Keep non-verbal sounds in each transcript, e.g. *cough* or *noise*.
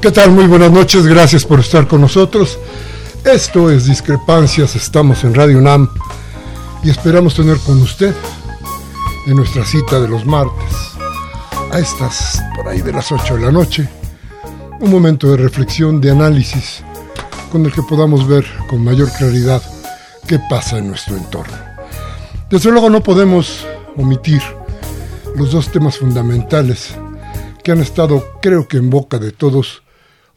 ¿Qué tal? Muy buenas noches, gracias por estar con nosotros. Esto es Discrepancias, estamos en Radio UNAM y esperamos tener con usted en nuestra cita de los martes, a estas por ahí de las 8 de la noche, un momento de reflexión, de análisis, con el que podamos ver con mayor claridad qué pasa en nuestro entorno. Desde luego no podemos omitir los dos temas fundamentales que han estado, creo que en boca de todos,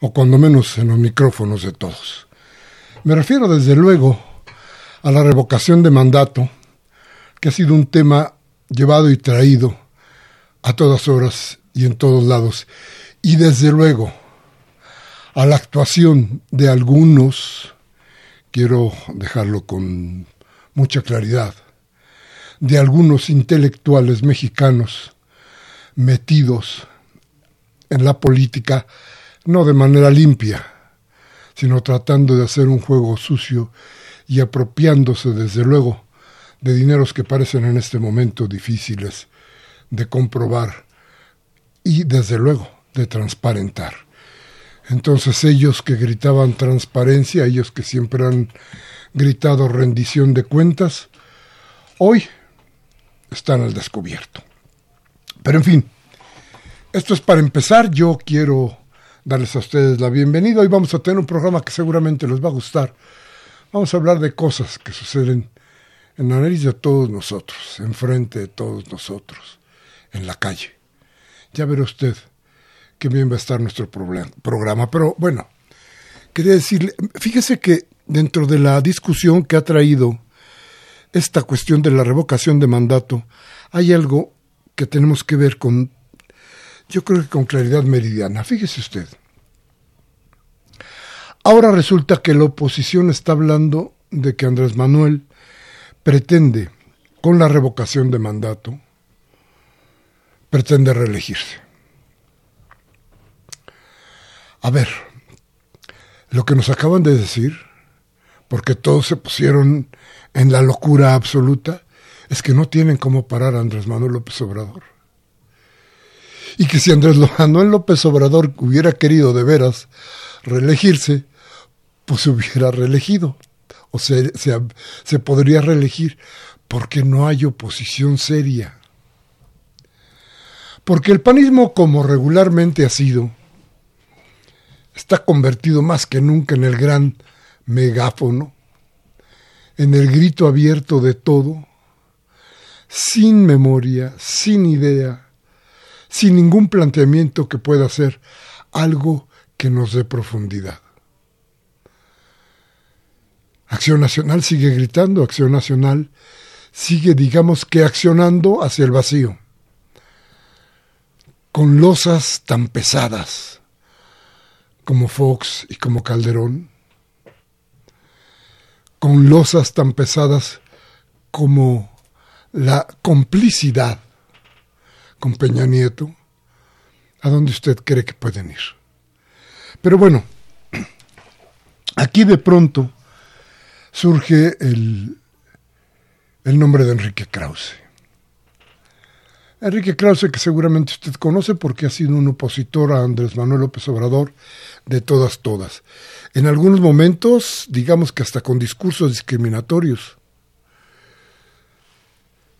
o cuando menos en los micrófonos de todos. Me refiero desde luego a la revocación de mandato, que ha sido un tema llevado y traído a todas horas y en todos lados, y desde luego a la actuación de algunos, quiero dejarlo con mucha claridad, de algunos intelectuales mexicanos metidos en la política no de manera limpia, sino tratando de hacer un juego sucio y apropiándose, desde luego, de dineros que parecen en este momento difíciles de comprobar y, desde luego, de transparentar. Entonces ellos que gritaban transparencia, ellos que siempre han gritado rendición de cuentas, hoy están al descubierto. Pero en fin, esto es para empezar, yo quiero darles a ustedes la bienvenida. Hoy vamos a tener un programa que seguramente les va a gustar. Vamos a hablar de cosas que suceden en la nariz de todos nosotros, enfrente de todos nosotros, en la calle. Ya verá usted qué bien va a estar nuestro programa. Pero bueno, quería decirle, fíjese que dentro de la discusión que ha traído esta cuestión de la revocación de mandato, hay algo que tenemos que ver con yo creo que con claridad meridiana. Fíjese usted. Ahora resulta que la oposición está hablando de que Andrés Manuel pretende, con la revocación de mandato, pretende reelegirse. A ver, lo que nos acaban de decir, porque todos se pusieron en la locura absoluta, es que no tienen cómo parar a Andrés Manuel López Obrador y que si Andrés Manuel López Obrador hubiera querido de veras reelegirse, pues se hubiera reelegido, o se, se, podría reelegir, porque no hay oposición seria. Porque el panismo, como regularmente ha sido, está convertido más que nunca en el gran megáfono, en el grito abierto de todo, sin memoria, sin idea, sin ningún planteamiento que pueda ser algo que nos dé profundidad. Acción Nacional sigue gritando, Acción Nacional sigue, digamos que, accionando hacia el vacío, con losas tan pesadas como Fox y como Calderón, con losas tan pesadas como la complicidad con Peña Nieto, a dónde usted cree que pueden ir. Pero bueno, aquí de pronto surge el, el nombre de Enrique Krause. Enrique Krause, que seguramente usted conoce porque ha sido un opositor a Andrés Manuel López Obrador de todas, todas. En algunos momentos, digamos que hasta con discursos discriminatorios.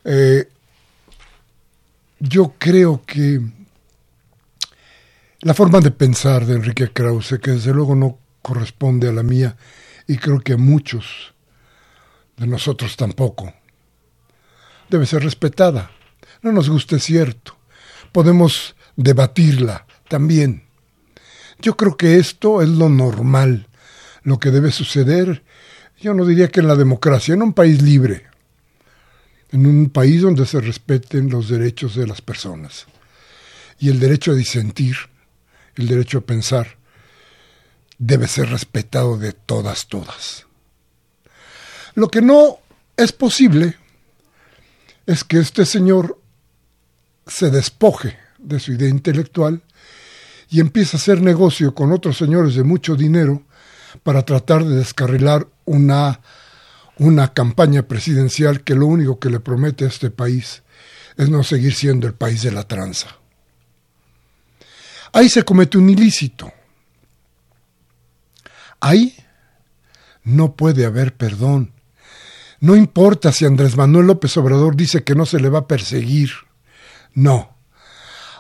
Eh, yo creo que la forma de pensar de Enrique Krause, que desde luego no corresponde a la mía, y creo que a muchos de nosotros tampoco, debe ser respetada. No nos guste cierto. Podemos debatirla también. Yo creo que esto es lo normal, lo que debe suceder. Yo no diría que en la democracia, en un país libre, en un país donde se respeten los derechos de las personas y el derecho a disentir, el derecho a pensar, debe ser respetado de todas, todas. Lo que no es posible es que este señor se despoje de su idea intelectual y empiece a hacer negocio con otros señores de mucho dinero para tratar de descarrilar una una campaña presidencial que lo único que le promete a este país es no seguir siendo el país de la tranza. Ahí se comete un ilícito. Ahí no puede haber perdón. No importa si Andrés Manuel López Obrador dice que no se le va a perseguir. No.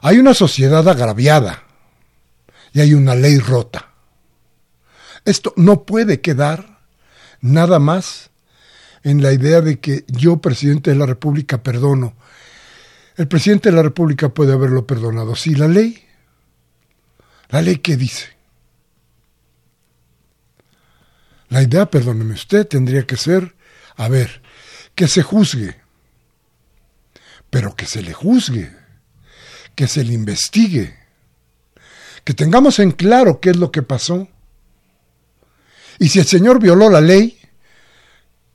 Hay una sociedad agraviada y hay una ley rota. Esto no puede quedar nada más en la idea de que yo, presidente de la República, perdono. El presidente de la República puede haberlo perdonado. Sí, la ley. ¿La ley qué dice? La idea, perdóneme usted, tendría que ser, a ver, que se juzgue, pero que se le juzgue, que se le investigue, que tengamos en claro qué es lo que pasó. Y si el señor violó la ley,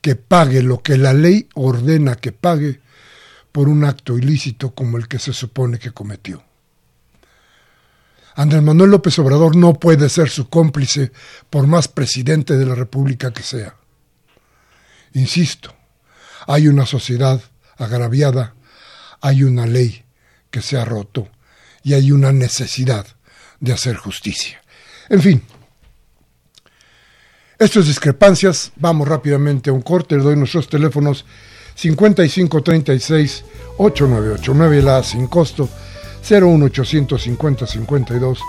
que pague lo que la ley ordena que pague por un acto ilícito como el que se supone que cometió. Andrés Manuel López Obrador no puede ser su cómplice por más presidente de la República que sea. Insisto, hay una sociedad agraviada, hay una ley que se ha roto y hay una necesidad de hacer justicia. En fin, estas discrepancias, vamos rápidamente a un corte, le doy nuestros teléfonos 5536 8989 la sin costo 01850 52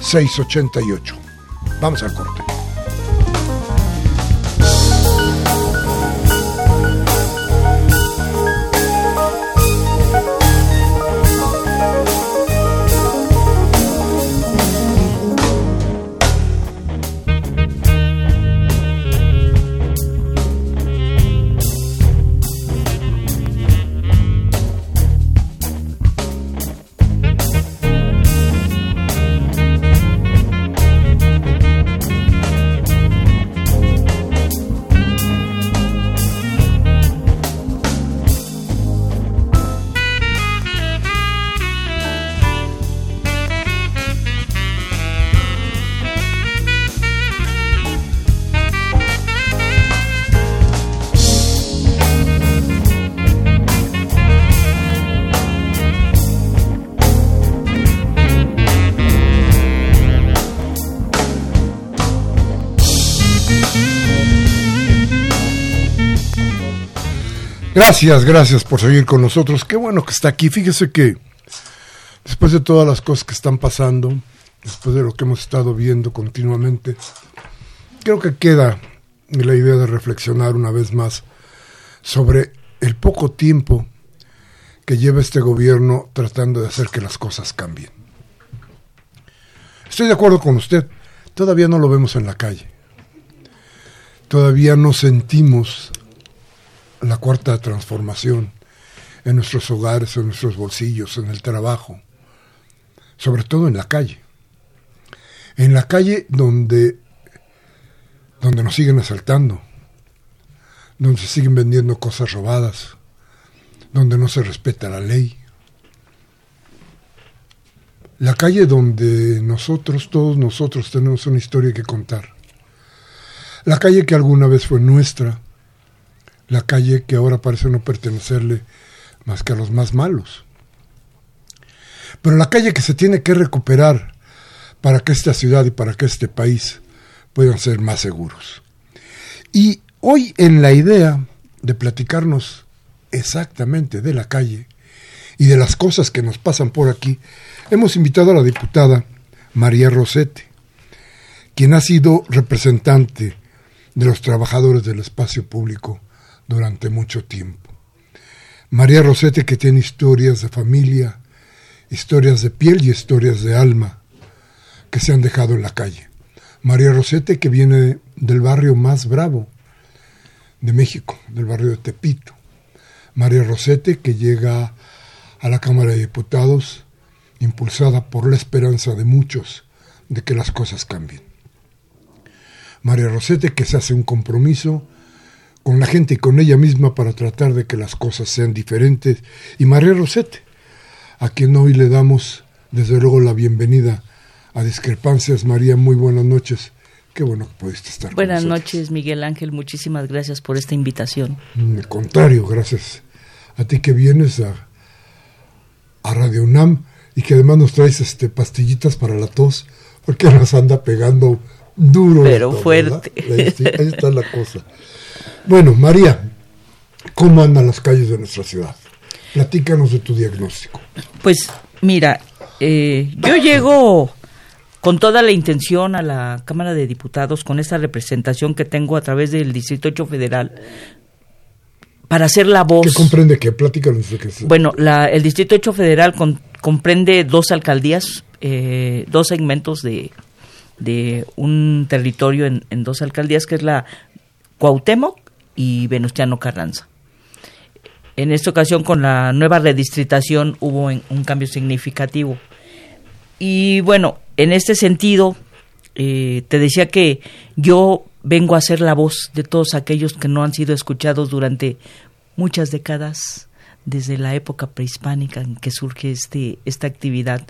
688. Vamos al corte. Gracias, gracias por seguir con nosotros. Qué bueno que está aquí. Fíjese que después de todas las cosas que están pasando, después de lo que hemos estado viendo continuamente, creo que queda la idea de reflexionar una vez más sobre el poco tiempo que lleva este gobierno tratando de hacer que las cosas cambien. Estoy de acuerdo con usted, todavía no lo vemos en la calle, todavía no sentimos la cuarta transformación en nuestros hogares, en nuestros bolsillos, en el trabajo, sobre todo en la calle. En la calle donde, donde nos siguen asaltando, donde se siguen vendiendo cosas robadas, donde no se respeta la ley. La calle donde nosotros, todos nosotros tenemos una historia que contar. La calle que alguna vez fue nuestra, la calle que ahora parece no pertenecerle más que a los más malos. Pero la calle que se tiene que recuperar para que esta ciudad y para que este país puedan ser más seguros. Y hoy en la idea de platicarnos exactamente de la calle y de las cosas que nos pasan por aquí, hemos invitado a la diputada María Rosete, quien ha sido representante de los trabajadores del espacio público durante mucho tiempo. María Rosete que tiene historias de familia, historias de piel y historias de alma que se han dejado en la calle. María Rosete que viene del barrio más bravo de México, del barrio de Tepito. María Rosete que llega a la Cámara de Diputados impulsada por la esperanza de muchos de que las cosas cambien. María Rosete que se hace un compromiso con la gente y con ella misma para tratar de que las cosas sean diferentes. Y María Rosete, a quien hoy le damos desde luego la bienvenida a Discrepancias. María, muy buenas noches. Qué bueno que pudiste estar Buenas noches, Miguel Ángel. Muchísimas gracias por esta invitación. Mm, al contrario, gracias a ti que vienes a, a Radio UNAM y que además nos traes este pastillitas para la tos, porque nos anda pegando duro. Pero fuerte. Ahí, ahí está la cosa. *laughs* Bueno, María, ¿cómo andan las calles de nuestra ciudad? Platícanos de tu diagnóstico. Pues mira, eh, yo llego con toda la intención a la Cámara de Diputados, con esta representación que tengo a través del Distrito 8 Federal, para hacer la voz. ¿Qué comprende qué? Platícanos de qué Bueno, la, el Distrito 8 Federal con, comprende dos alcaldías, eh, dos segmentos de, de un territorio en, en, dos alcaldías, que es la Cuauhtémoc y Venustiano Carranza. En esta ocasión, con la nueva redistritación, hubo un cambio significativo. Y bueno, en este sentido, eh, te decía que yo vengo a ser la voz de todos aquellos que no han sido escuchados durante muchas décadas, desde la época prehispánica en que surge este, esta actividad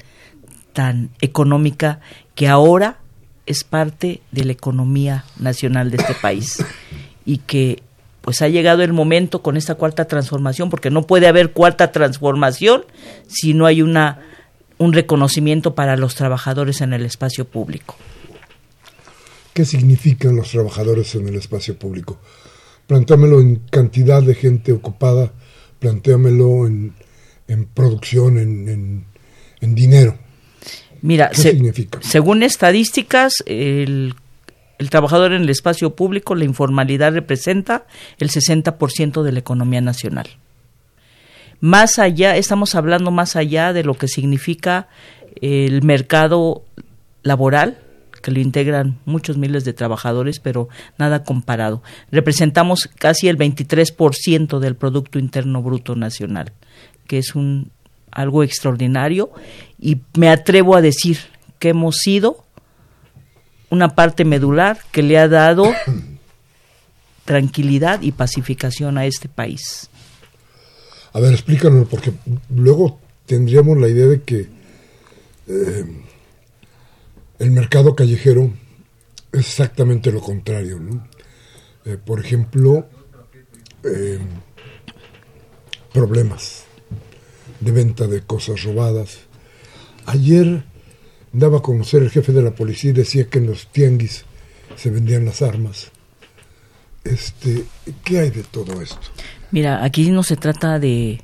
tan económica que ahora es parte de la economía nacional de este país y que pues ha llegado el momento con esta cuarta transformación, porque no puede haber cuarta transformación si no hay una un reconocimiento para los trabajadores en el espacio público. ¿Qué significan los trabajadores en el espacio público? Plantéamelo en cantidad de gente ocupada, plantéamelo en, en producción, en, en, en, dinero. Mira, ¿Qué se, significa? según estadísticas, el el trabajador en el espacio público, la informalidad representa el 60% de la economía nacional. Más allá, estamos hablando más allá de lo que significa el mercado laboral, que lo integran muchos miles de trabajadores, pero nada comparado. Representamos casi el 23% del Producto Interno Bruto Nacional, que es un, algo extraordinario, y me atrevo a decir que hemos sido una parte medular que le ha dado *coughs* tranquilidad y pacificación a este país. A ver, explícanos, porque luego tendríamos la idea de que eh, el mercado callejero es exactamente lo contrario. ¿no? Eh, por ejemplo, eh, problemas de venta de cosas robadas. Ayer daba a conocer el jefe de la policía y decía que en los tianguis se vendían las armas. Este, ¿Qué hay de todo esto? Mira, aquí no se trata de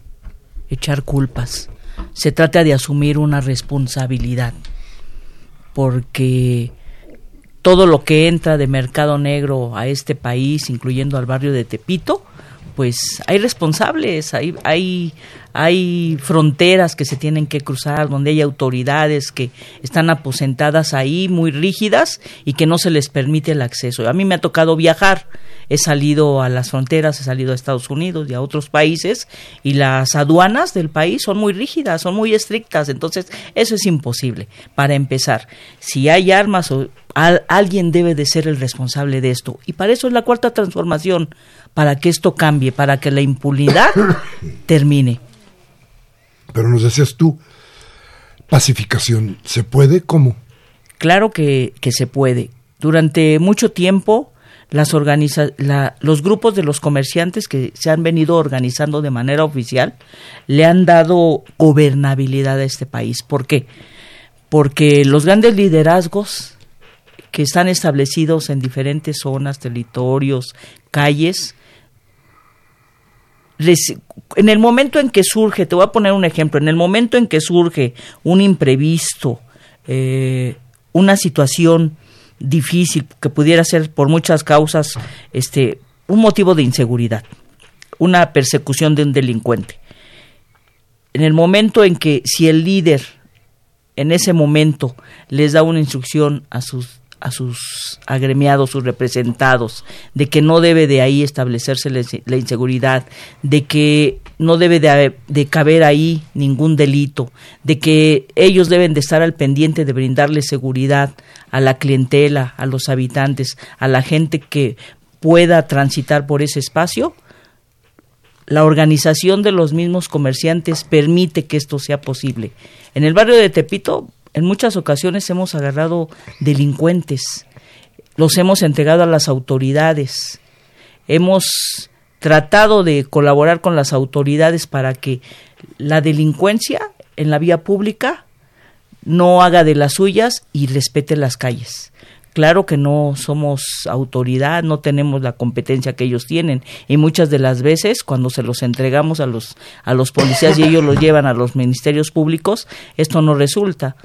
echar culpas, se trata de asumir una responsabilidad. porque todo lo que entra de mercado negro a este país, incluyendo al barrio de Tepito, pues hay responsables, hay, hay, hay fronteras que se tienen que cruzar, donde hay autoridades que están aposentadas ahí, muy rígidas, y que no se les permite el acceso. A mí me ha tocado viajar, he salido a las fronteras, he salido a Estados Unidos y a otros países, y las aduanas del país son muy rígidas, son muy estrictas, entonces eso es imposible. Para empezar, si hay armas o alguien debe de ser el responsable de esto. Y para eso es la cuarta transformación, para que esto cambie, para que la impunidad *coughs* termine. Pero nos decías tú, pacificación, ¿se puede? ¿Cómo? Claro que, que se puede. Durante mucho tiempo, las organiza los grupos de los comerciantes que se han venido organizando de manera oficial le han dado gobernabilidad a este país. ¿Por qué? Porque los grandes liderazgos que están establecidos en diferentes zonas, territorios, calles, en el momento en que surge, te voy a poner un ejemplo, en el momento en que surge un imprevisto, eh, una situación difícil que pudiera ser por muchas causas, este, un motivo de inseguridad, una persecución de un delincuente. En el momento en que si el líder en ese momento les da una instrucción a sus a sus agremiados, sus representados, de que no debe de ahí establecerse la inseguridad, de que no debe de, caber ahí ningún delito, de que ellos deben de estar al pendiente de brindarle seguridad a la clientela, a los habitantes, a la gente que pueda transitar por ese espacio, la organización de los mismos comerciantes permite que esto sea posible. En el barrio de Tepito en muchas ocasiones hemos agarrado delincuentes, los hemos entregado a las autoridades, hemos tratado de colaborar con las autoridades para que la delincuencia en la vía pública no haga de las suyas y respete las calles. Claro que no somos autoridad, no tenemos la competencia que ellos tienen y muchas de las veces cuando se los entregamos a los a los policías y ellos los llevan a los ministerios públicos, esto no resulta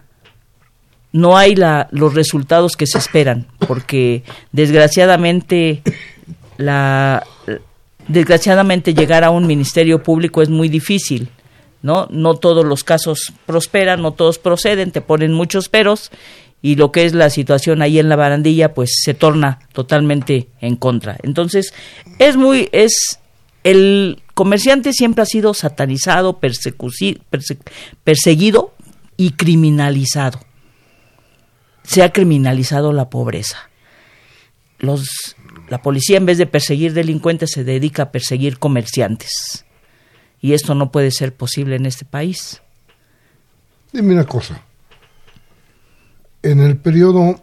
no hay la, los resultados que se esperan, porque desgraciadamente la desgraciadamente llegar a un ministerio público es muy difícil, ¿no? No todos los casos prosperan, no todos proceden, te ponen muchos peros y lo que es la situación ahí en la barandilla pues se torna totalmente en contra. Entonces, es muy es el comerciante siempre ha sido satanizado, perseguido y criminalizado se ha criminalizado la pobreza. Los, la policía en vez de perseguir delincuentes se dedica a perseguir comerciantes. Y esto no puede ser posible en este país. Dime una cosa. En el periodo,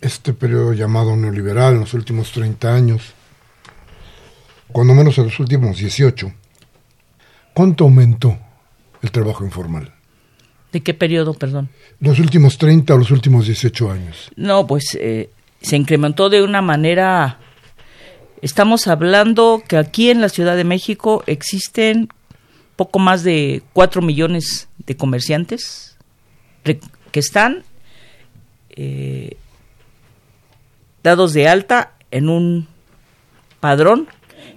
este periodo llamado neoliberal, en los últimos 30 años, cuando menos en los últimos 18, ¿cuánto aumentó el trabajo informal? ¿De qué periodo, perdón? ¿Los últimos 30 o los últimos 18 años? No, pues eh, se incrementó de una manera... Estamos hablando que aquí en la Ciudad de México existen poco más de 4 millones de comerciantes que están eh, dados de alta en un padrón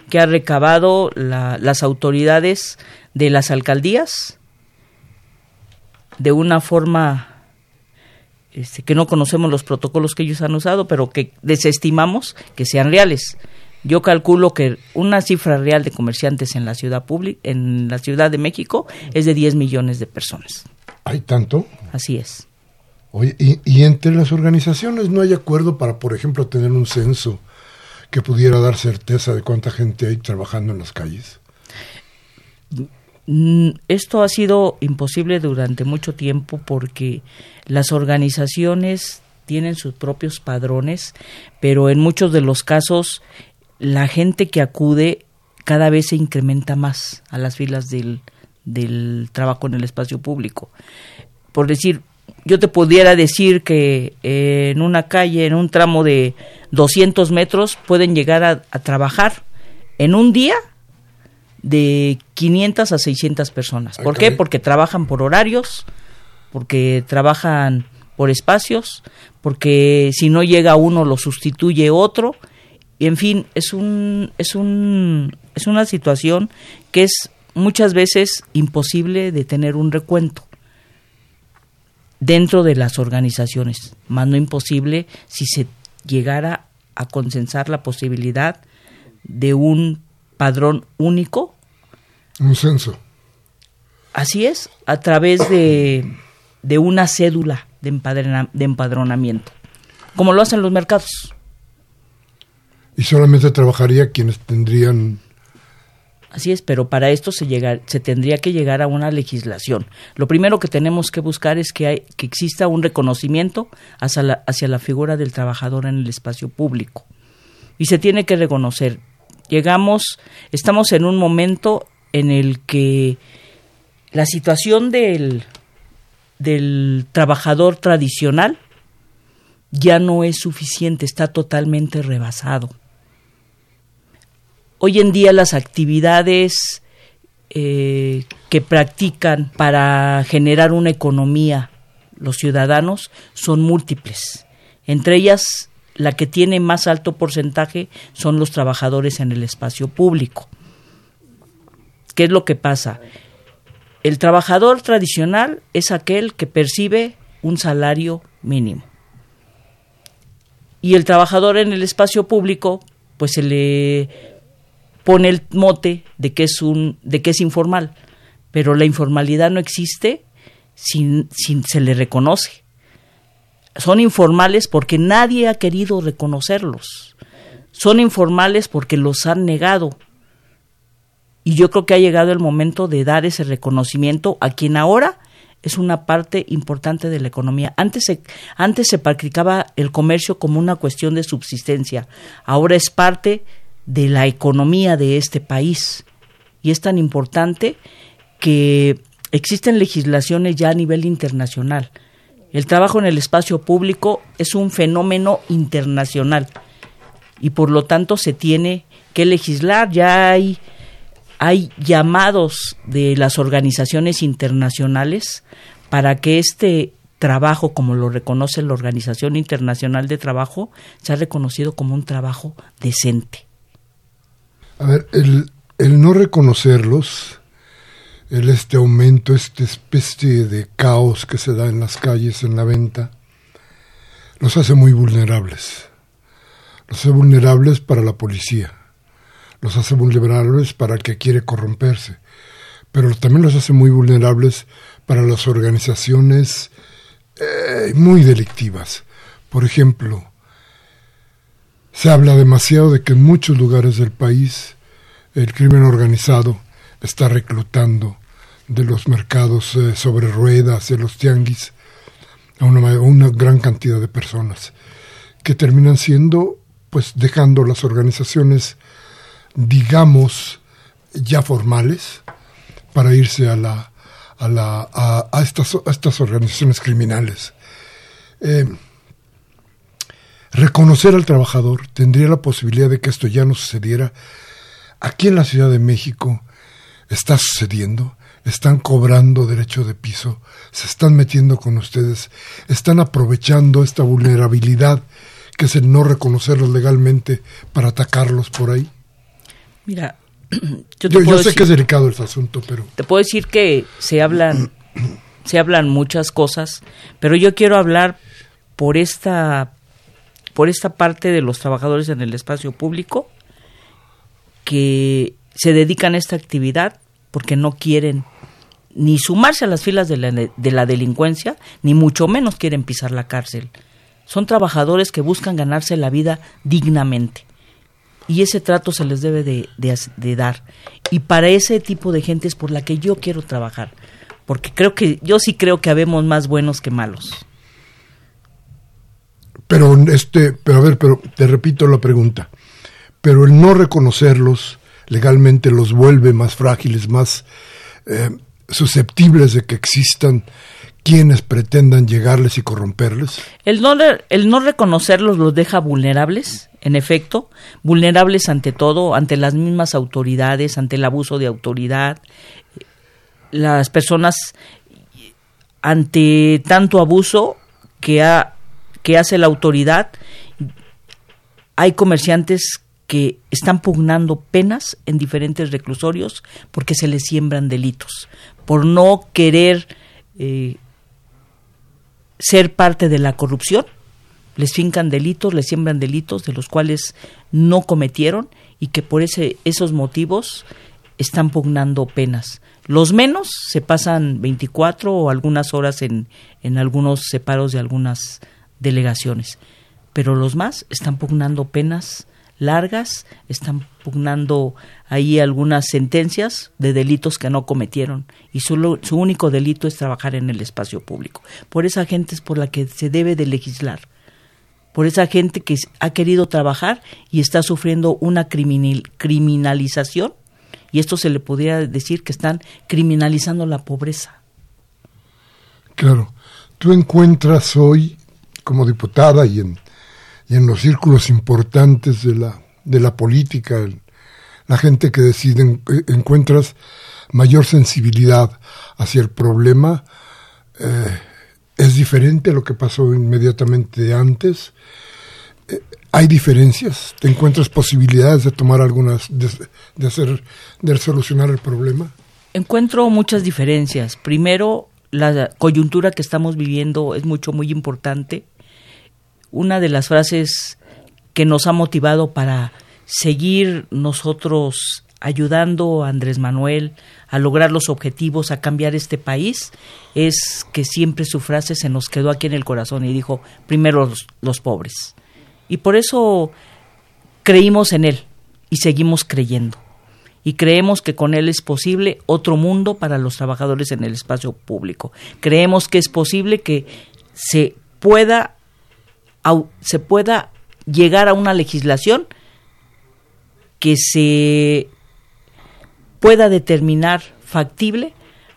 que ha recabado las autoridades de las alcaldías de una forma este, que no conocemos los protocolos que ellos han usado, pero que desestimamos que sean reales. Yo calculo que una cifra real de comerciantes en la ciudad pública, en la Ciudad de México, es de 10 millones de personas. ¿Hay tanto? Así es. Oye, ¿y, ¿y, entre las organizaciones no hay acuerdo para, por ejemplo, tener un censo que pudiera dar certeza de cuánta gente hay trabajando en las calles? Mm, esto ha sido imposible durante mucho tiempo porque las organizaciones tienen sus propios padrones, pero en muchos de los casos la gente que acude cada vez se incrementa más a las filas del, del trabajo en el espacio público. Por decir, yo te pudiera decir que en una calle, en un tramo de 200 metros, pueden llegar a trabajar en un día de 500 a 600 personas. ¿Por qué? Porque trabajan por horarios, porque trabajan por espacios, porque si no llega uno lo sustituye otro, y en fin, es un es un es una situación que es muchas veces imposible de tener un recuento dentro de las organizaciones, más no imposible si se llegara a consensar la posibilidad de un padrón único. Un censo. Así es, a través de, de una cédula de, de empadronamiento, como lo hacen los mercados. Y solamente trabajaría quienes tendrían Así es, pero para esto se, llegar, se tendría que llegar a una legislación. Lo primero que tenemos que buscar es que, hay, que exista un reconocimiento hacia la, hacia la figura del trabajador en el espacio público. Y se tiene que reconocer. Llegamos, estamos en un momento en el que la situación del, del trabajador tradicional ya no es suficiente, está totalmente rebasado hoy en día las actividades eh, que practican para generar una economía los ciudadanos son múltiples. Entre ellas, la que tiene más alto porcentaje son los trabajadores en el espacio público. ¿Qué es lo que pasa? El trabajador tradicional es aquel que percibe un salario mínimo. Y el trabajador en el espacio público, pues se le pone el mote de que es un de que es informal, pero la informalidad no existe sin, sin se le reconoce. Son informales porque nadie ha querido reconocerlos. Son informales porque los han negado. Y yo creo que ha llegado el momento de dar ese reconocimiento a quien ahora es una parte importante de la economía. Antes se, antes se practicaba el comercio como una cuestión de subsistencia, ahora es parte de la economía de este país. Y es tan importante que existen legislaciones ya a nivel internacional. El trabajo en el espacio público es un fenómeno internacional y por lo tanto se tiene que legislar. Ya hay, hay llamados de las organizaciones internacionales para que este trabajo, como lo reconoce la Organización Internacional de Trabajo, sea reconocido como un trabajo decente. A ver, el, el no reconocerlos, el este aumento, esta especie de caos que se da en las calles, en la venta, los hace muy vulnerables. Los hace vulnerables para la policía, los hace vulnerables para el que quiere corromperse, pero también los hace muy vulnerables para las organizaciones eh, muy delictivas. Por ejemplo, se habla demasiado de que en muchos lugares del país el crimen organizado está reclutando de los mercados eh, sobre ruedas, de los tianguis, a una, gran cantidad de personas que terminan siendo, pues dejando las organizaciones, digamos, ya formales, para irse a, la, a, la, a estas organizaciones criminales. Eh, reconocer al trabajador tendría la posibilidad de que esto ya no sucediera. Aquí en la Ciudad de México está sucediendo, están cobrando derecho de piso, se están metiendo con ustedes, están aprovechando esta vulnerabilidad que es el no reconocerlos legalmente para atacarlos por ahí. Mira, *clears throat* yo, yo, sé que es delicado el asunto, pero... Te puedo decir que se hablan, *clears throat* se hablan muchas cosas, pero yo quiero hablar por esta por esta parte de los trabajadores en el espacio público que se dedican a esta actividad porque no quieren ni sumarse a las filas de la, de la delincuencia, ni mucho menos quieren pisar la cárcel. Son trabajadores que buscan ganarse la vida dignamente. Y ese trato se les debe de, de, dar. Y para ese tipo de gente es por la que yo quiero trabajar. Porque creo que, yo sí creo que habemos más buenos que malos. Pero este, pero a ver, pero te repito la pregunta. Pero el no reconocerlos legalmente los vuelve más frágiles, más eh, susceptibles de que existan quienes pretendan llegarles y corromperles. El no, el no reconocerlos los deja vulnerables, en efecto, vulnerables ante todo, ante las mismas autoridades, ante el abuso de autoridad. Las personas ante tanto abuso que, ha, que hace la autoridad. Hay comerciantes que están pugnando penas en diferentes reclusorios porque se les siembran delitos, por no querer eh, ser parte de la corrupción, les fincan delitos, les siembran delitos de los cuales no cometieron y que por ese, esos motivos están pugnando penas. Los menos se pasan 24 o algunas horas en, en algunos separos de algunas delegaciones, pero los más están pugnando penas largas, están pugnando ahí algunas sentencias de delitos que no cometieron y solo, su único delito es trabajar en el espacio público. Por esa gente es por la que se debe de legislar, por esa gente que ha querido trabajar y está sufriendo una criminalización y esto se le podría decir que están criminalizando la pobreza. Claro, tú encuentras hoy como diputada y en y en los círculos importantes de la, de la política, la gente que decide, encuentras mayor sensibilidad hacia el problema. Eh, es diferente a lo que pasó inmediatamente antes. Eh, hay diferencias. ¿Te encuentras posibilidades de tomar algunas, de, de, hacer, de solucionar el problema? Encuentro muchas diferencias. Primero, la coyuntura que estamos viviendo es mucho, muy importante una de las frases que nos ha motivado para seguir nosotros ayudando a Andrés Manuel a lograr los objetivos, a cambiar este país, es que siempre su frase se nos quedó aquí en el corazón y dijo, primero los, los pobres. Y por eso creímos en él y seguimos creyendo. Y creemos que con él es posible otro mundo para los trabajadores en el espacio público. Creemos que es posible que se pueda se pueda llegar a una legislación que se pueda determinar factible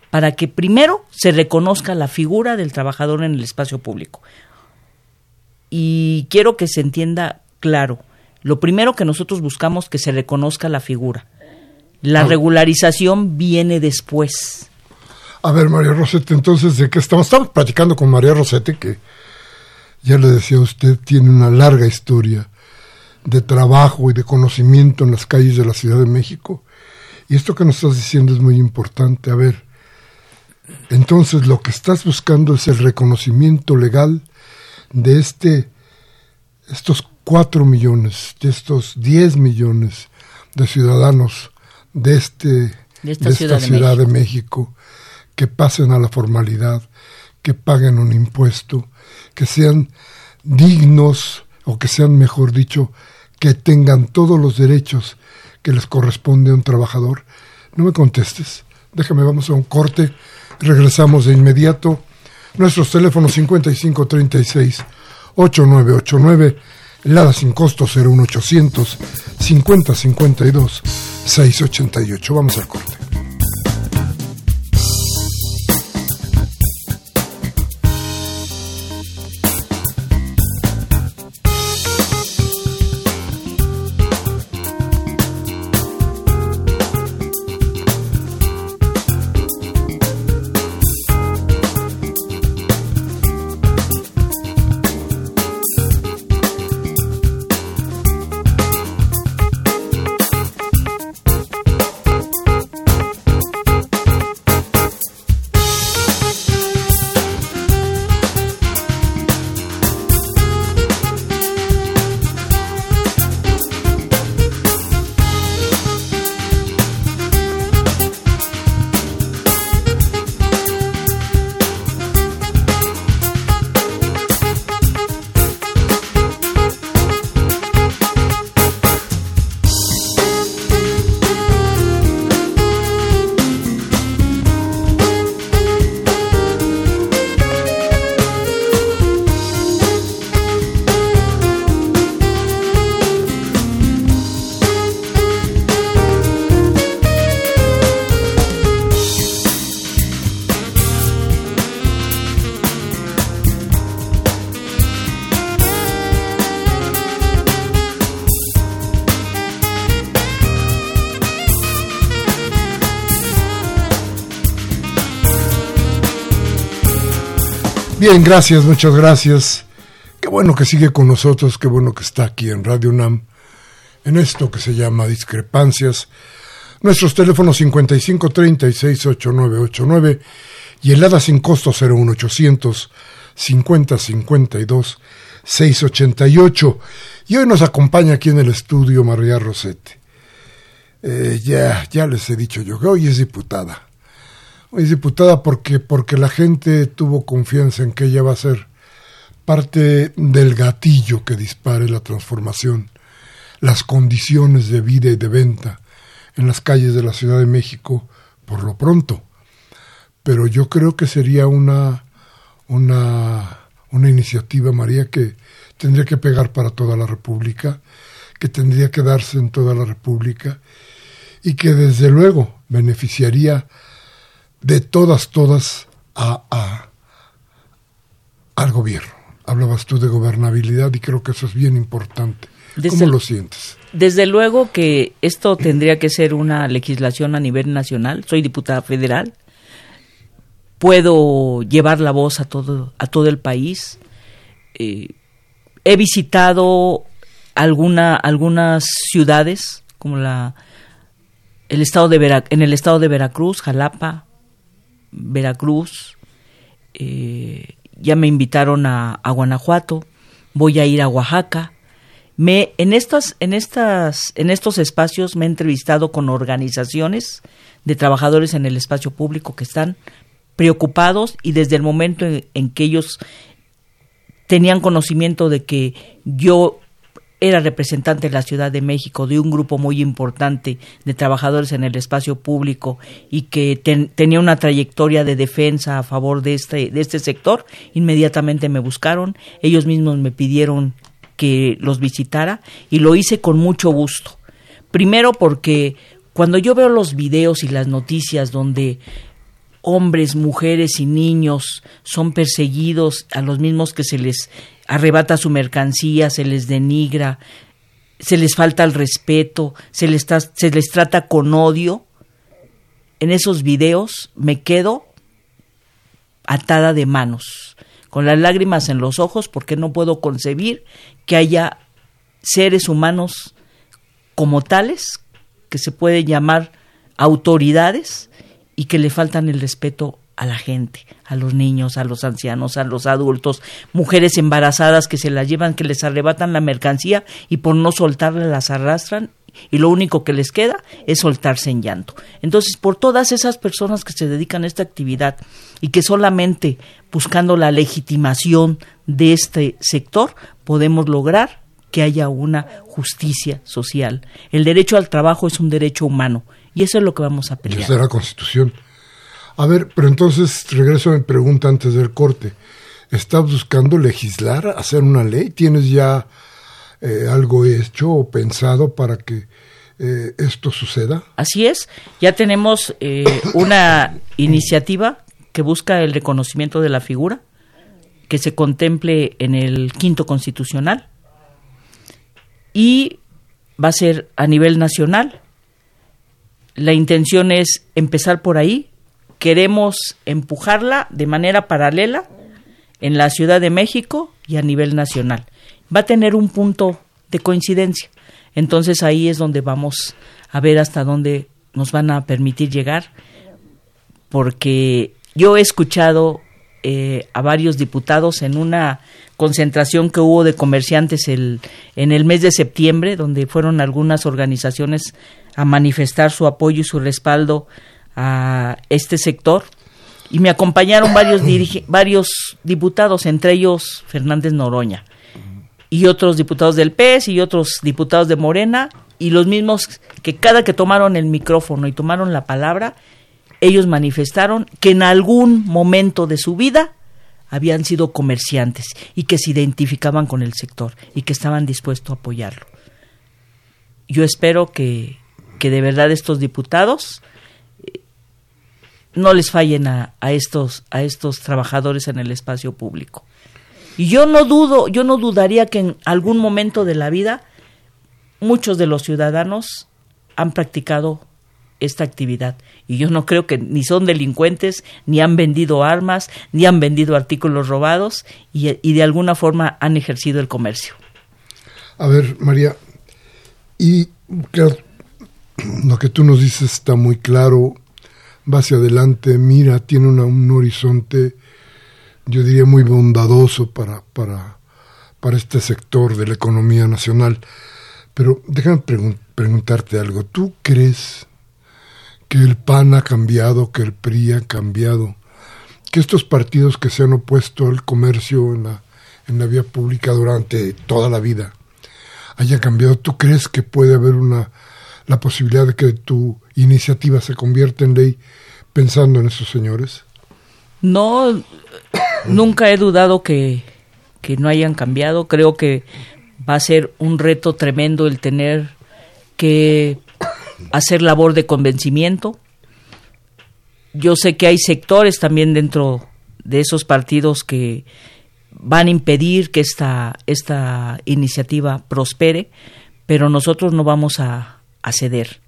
para que primero se reconozca la figura del trabajador en el espacio público. Y quiero que se entienda claro, lo primero que nosotros buscamos que se reconozca la figura. La ah. regularización viene después. A ver, María Rosete, entonces, ¿de qué estamos? Estamos platicando con María Rosete, que ya le decía a usted, tiene una larga historia de trabajo y de conocimiento en las calles de la Ciudad de México. Y esto que nos estás diciendo es muy importante. A ver, entonces lo que estás buscando es el reconocimiento legal de este, estos cuatro millones, de estos diez millones de ciudadanos de, este, de esta, ciudad, de, México que pasen a la formalidad, que paguen un impuesto, que sean dignos, o que sean, mejor dicho, que tengan todos los derechos que les corresponde a un trabajador. No me contestes. Déjame, vamos a un corte. Regresamos de inmediato. Nuestros teléfonos 5536 8989, Lada sin costo 01800 5052 688. Vamos al corte. Bien, gracias, muchas gracias. Qué bueno que sigue con nosotros, qué bueno que está aquí en Radio UNAM, en esto que se llama Discrepancias. Nuestros teléfonos 55 36 8989 y el ADA sin costo 01800 50 52 688. Y hoy nos acompaña aquí en el estudio María Rosete. Eh, ya, ya les he dicho yo que hoy es diputada. Es diputada porque, porque la gente tuvo confianza en que ella va a ser parte del gatillo que dispare la transformación, las condiciones de vida y de venta en las calles de la Ciudad de México por lo pronto. Pero yo creo que sería una, una, una iniciativa, María, que tendría que pegar para toda la República, que tendría que darse en toda la República y que desde luego beneficiaría de todas, todas a, al gobierno. Hablabas tú de gobernabilidad y creo que eso es bien importante. ¿Cómo lo sientes? Desde luego que esto tendría que ser una legislación a nivel nacional. Soy diputada federal. Puedo llevar la voz a todo, a todo el país. Eh, he visitado alguna, algunas ciudades como la el estado de en el estado de Veracruz, Jalapa, Veracruz, eh, ya me invitaron a, Guanajuato, voy a ir a Oaxaca. Me, en, estas, en, estas, en estos espacios me he entrevistado con organizaciones de trabajadores en el espacio público que están preocupados y desde el momento en que ellos tenían conocimiento de que yo era representante de la Ciudad de México de un grupo muy importante de trabajadores en el espacio público y que tenía una trayectoria de defensa a favor de este, de este sector, inmediatamente me buscaron, ellos mismos me pidieron que los visitara y lo hice con mucho gusto. Primero porque cuando yo veo los videos y las noticias donde hombres, mujeres y niños son perseguidos a los mismos que se les arrebata su mercancía, se les denigra, se les falta el respeto, se les, trata con odio, en esos videos me quedo atada de manos, con las lágrimas en los ojos, porque no puedo concebir que haya seres humanos como tales, que se puede llamar autoridades, y que le faltan el respeto a la gente, a los niños, a los ancianos, a los adultos, mujeres embarazadas que se las llevan, que les arrebatan la mercancía y por no soltarla las arrastran y lo único que les queda es soltarse en llanto. Entonces, por todas esas personas que se dedican a esta actividad y que solamente buscando la legitimación de este sector podemos lograr que haya una justicia social. El derecho al trabajo es un derecho humano y eso es lo que vamos a pelear. Esa es la Constitución. A ver, pero entonces regreso a mi pregunta antes del corte. ¿Estás buscando legislar, hacer una ley? ¿Tienes ya eh, algo hecho o pensado para que eh, esto suceda? Así es, ya tenemos eh, una iniciativa que busca el reconocimiento de la figura, que se contemple en el quinto constitucional y va a ser a nivel nacional. La intención es empezar por ahí, queremos empujarla de manera paralela en la Ciudad de México y a nivel nacional. Va a tener un punto de coincidencia. Entonces ahí es donde vamos a ver hasta dónde nos van a permitir llegar, porque yo he escuchado eh, a varios diputados en una concentración que hubo de comerciantes el, en el mes de septiembre, donde fueron algunas organizaciones a manifestar su apoyo y su respaldo a este sector y me acompañaron varios, *coughs* varios diputados, entre ellos Fernández Noroña y otros diputados del PES y otros diputados de Morena y los mismos que cada que tomaron el micrófono y tomaron la palabra, ellos manifestaron que en algún momento de su vida habían sido comerciantes y que se identificaban con el sector y que estaban dispuestos a apoyarlo. Yo espero que, que de verdad estos diputados no les fallen a, estos, a estos trabajadores en el espacio público. Y yo no dudo, yo no dudaría que en algún momento de la vida muchos de los ciudadanos han practicado esta actividad. Y yo no creo que ni son delincuentes, ni han vendido armas, ni han vendido artículos robados y, y de alguna forma han ejercido el comercio. A ver, María, y claro, lo que tú nos dices está muy claro, va hacia adelante, mira, tiene un horizonte, yo diría, muy bondadoso para, para, para este sector de la economía nacional. Pero déjame preguntarte algo. ¿Tú crees que el PAN ha cambiado, que el PRI ha cambiado, que estos partidos que se han opuesto al comercio en la, en la vía pública durante toda la vida haya cambiado? ¿Tú crees que puede haber una la posibilidad de que tu iniciativa se convierta en ley pensando en esos señores? No, *coughs* nunca he dudado que, que no hayan cambiado. Creo que va a ser un reto tremendo el tener que *coughs* hacer labor de convencimiento. Yo sé que hay sectores también dentro de esos partidos que van a impedir que esta, esta iniciativa prospere, pero nosotros no vamos a, a ceder.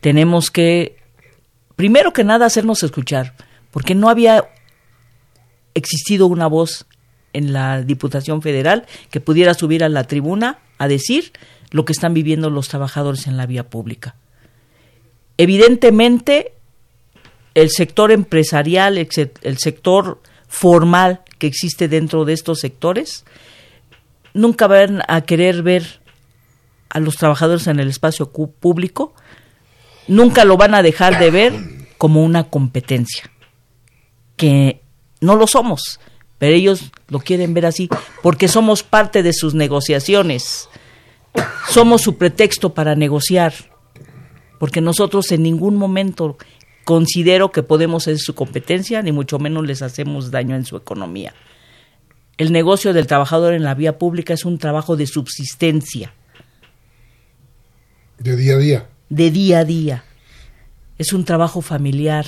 Tenemos que, primero que nada, hacernos escuchar, porque no había existido una voz en la Diputación Federal que pudiera subir a la tribuna a decir lo que están viviendo los trabajadores en la vía pública. Evidentemente, el sector empresarial, el sector formal que existe dentro de estos sectores, nunca van a querer ver a los trabajadores en el espacio público, nunca lo van a dejar de ver como una competencia, que no lo somos, pero ellos lo quieren ver así, porque somos parte de sus negociaciones, somos su pretexto para negociar, porque nosotros en ningún momento considero que podemos ser su competencia, ni mucho menos les hacemos daño en su economía. El negocio del trabajador en la vía pública es un trabajo de subsistencia de día a día. De día a día. Es un trabajo familiar.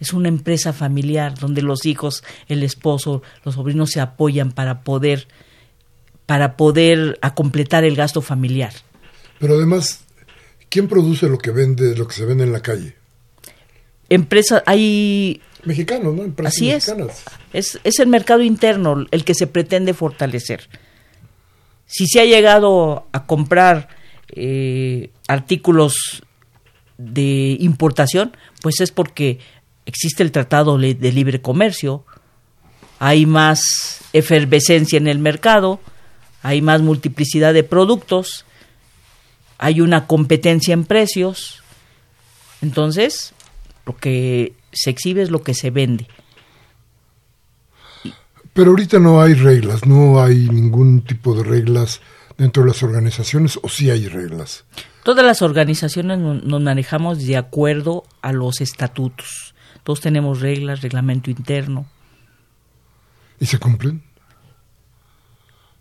Es una empresa familiar donde los hijos, el esposo, los sobrinos se apoyan para poder para poder a completar el gasto familiar. Pero además, ¿quién produce lo que vende, lo que se vende en la calle? Empresas, hay mexicanos, ¿no? Empresas Así es. es. Es el mercado interno el que se pretende fortalecer. Si se ha llegado a comprar eh, artículos de importación, pues es porque existe el Tratado de Libre Comercio, hay más efervescencia en el mercado, hay más multiplicidad de productos, hay una competencia en precios. Entonces, lo que se exhibe es lo que se vende. Pero ahorita no hay reglas, no hay ningún tipo de reglas dentro de las organizaciones o si hay reglas? Todas las organizaciones nos manejamos de acuerdo a los estatutos. Todos tenemos reglas, reglamento interno. ¿Y se cumplen?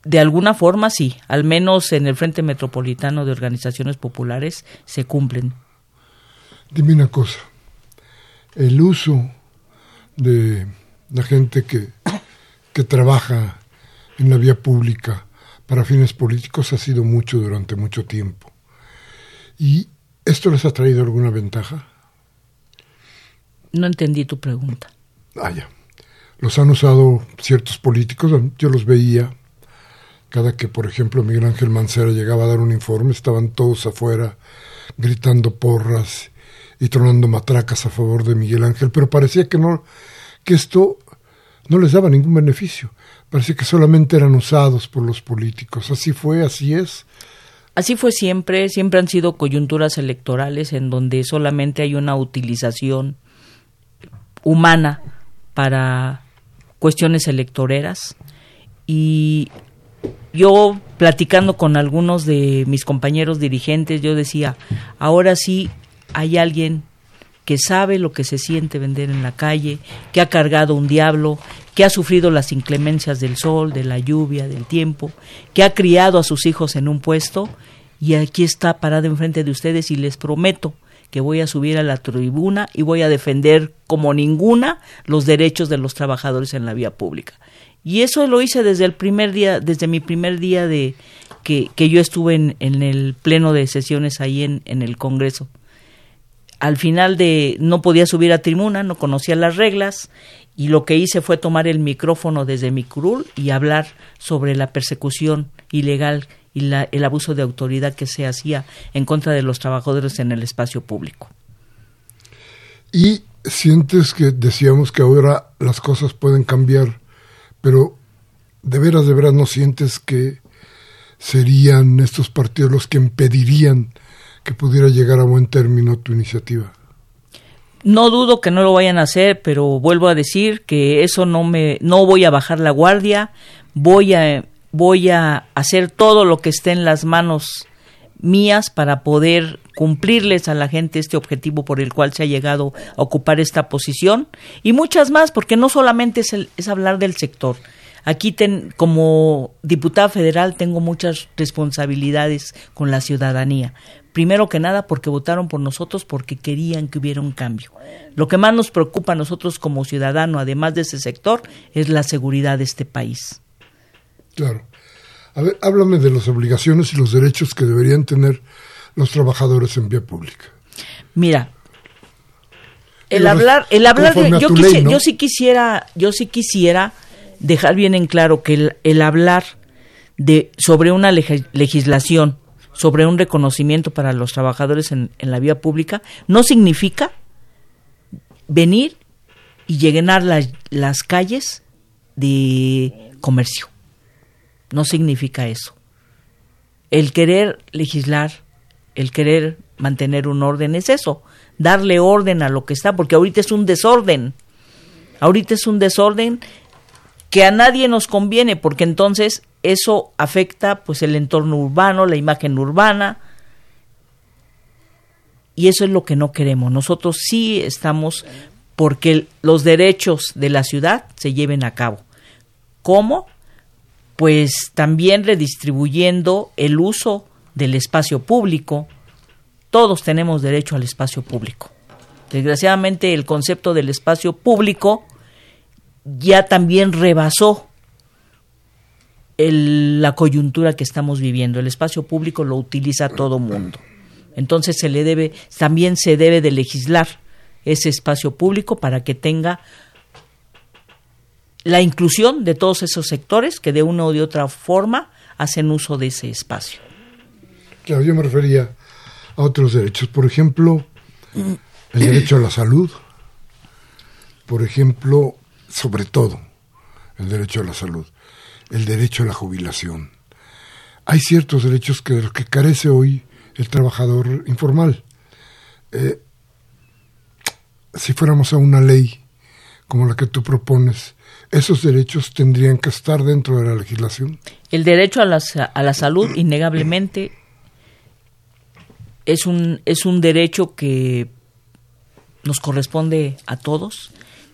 De alguna forma sí, al menos en el Frente Metropolitano de Organizaciones Populares se cumplen. Dime una cosa, el uso de la gente que, que trabaja en la vía pública para fines políticos ha sido mucho durante mucho tiempo. ¿Y esto les ha traído alguna ventaja? No entendí tu pregunta. Ah, ya. Los han usado ciertos políticos, yo los veía cada que, por ejemplo, Miguel Ángel Mancera llegaba a dar un informe, estaban todos afuera gritando porras y tronando matracas a favor de Miguel Ángel, pero parecía que no, que esto no les daba ningún beneficio. Parece que solamente eran usados por los políticos. Así fue, así es. Así fue siempre, siempre han sido coyunturas electorales en donde solamente hay una utilización humana para cuestiones electoreras y yo platicando con algunos de mis compañeros dirigentes, yo decía, ahora sí hay alguien que sabe lo que se siente vender en la calle, que ha cargado un diablo, que ha sufrido las inclemencias del sol, de la lluvia, del tiempo, que ha criado a sus hijos en un puesto y aquí está parado enfrente de ustedes y les prometo que voy a subir a la tribuna y voy a defender como ninguna los derechos de los trabajadores en la vía pública. Y eso lo hice desde el primer día, desde mi primer día de que, yo estuve en, en, el pleno de sesiones ahí en, en el Congreso al final de no podía subir a tribuna, no conocía las reglas y lo que hice fue tomar el micrófono desde mi curul y hablar sobre la persecución ilegal y la, el abuso de autoridad que se hacía en contra de los trabajadores en el espacio público. Y sientes que decíamos que ahora las cosas pueden cambiar, pero de veras, de veras no sientes que serían estos partidos los que impedirían que pudiera llegar a buen término tu iniciativa. No dudo que no lo vayan a hacer, pero vuelvo a decir que eso no me no voy a bajar la guardia, voy a voy a hacer todo lo que esté en las manos mías para poder cumplirles a la gente este objetivo por el cual se ha llegado a ocupar esta posición y muchas más, porque no solamente es, es hablar del sector. Aquí ten, como diputada federal tengo muchas responsabilidades con la ciudadanía. Primero que nada porque votaron por nosotros porque querían que hubiera un cambio. Lo que más nos preocupa a nosotros como ciudadanos, además de ese sector, es la seguridad de este país. Claro. A ver, háblame de las obligaciones y los derechos que deberían tener los trabajadores en vía pública. Mira, el hablar, el hablar de, yo, yo sí quisiera, yo sí quisiera dejar bien en claro que el, el hablar de sobre una legislación, sobre un reconocimiento para los trabajadores en, en la vía pública, no significa venir y llenar las calles de comercio. No significa eso. El querer legislar, el querer mantener un orden es eso, darle orden a lo que está, porque ahorita es un desorden. Ahorita es un desorden que a nadie nos conviene, porque entonces eso afecta pues el entorno urbano, la imagen urbana, y eso es lo que no queremos. Nosotros sí estamos porque los derechos de la ciudad se lleven a cabo. ¿Cómo? Pues también redistribuyendo el uso del espacio público. Todos tenemos derecho al espacio público. Desgraciadamente el concepto del espacio público ya también rebasó la coyuntura que estamos viviendo. El espacio público lo utiliza todo mundo. Entonces se le debe, también se debe de legislar ese espacio público para que tenga la inclusión de todos esos sectores que de una o de otra forma hacen uso de ese espacio. Claro, yo me refería a otros derechos, por ejemplo, el derecho a la salud, por ejemplo, sobre todo el derecho a la salud, el derecho a la jubilación. Hay ciertos derechos que de los que carece hoy el trabajador informal. Eh, si fuéramos a una ley como la que tú propones, ¿esos derechos tendrían que estar dentro de la legislación? El derecho a la, a la salud, *clears throat* innegablemente, es un, es un derecho que nos corresponde a todos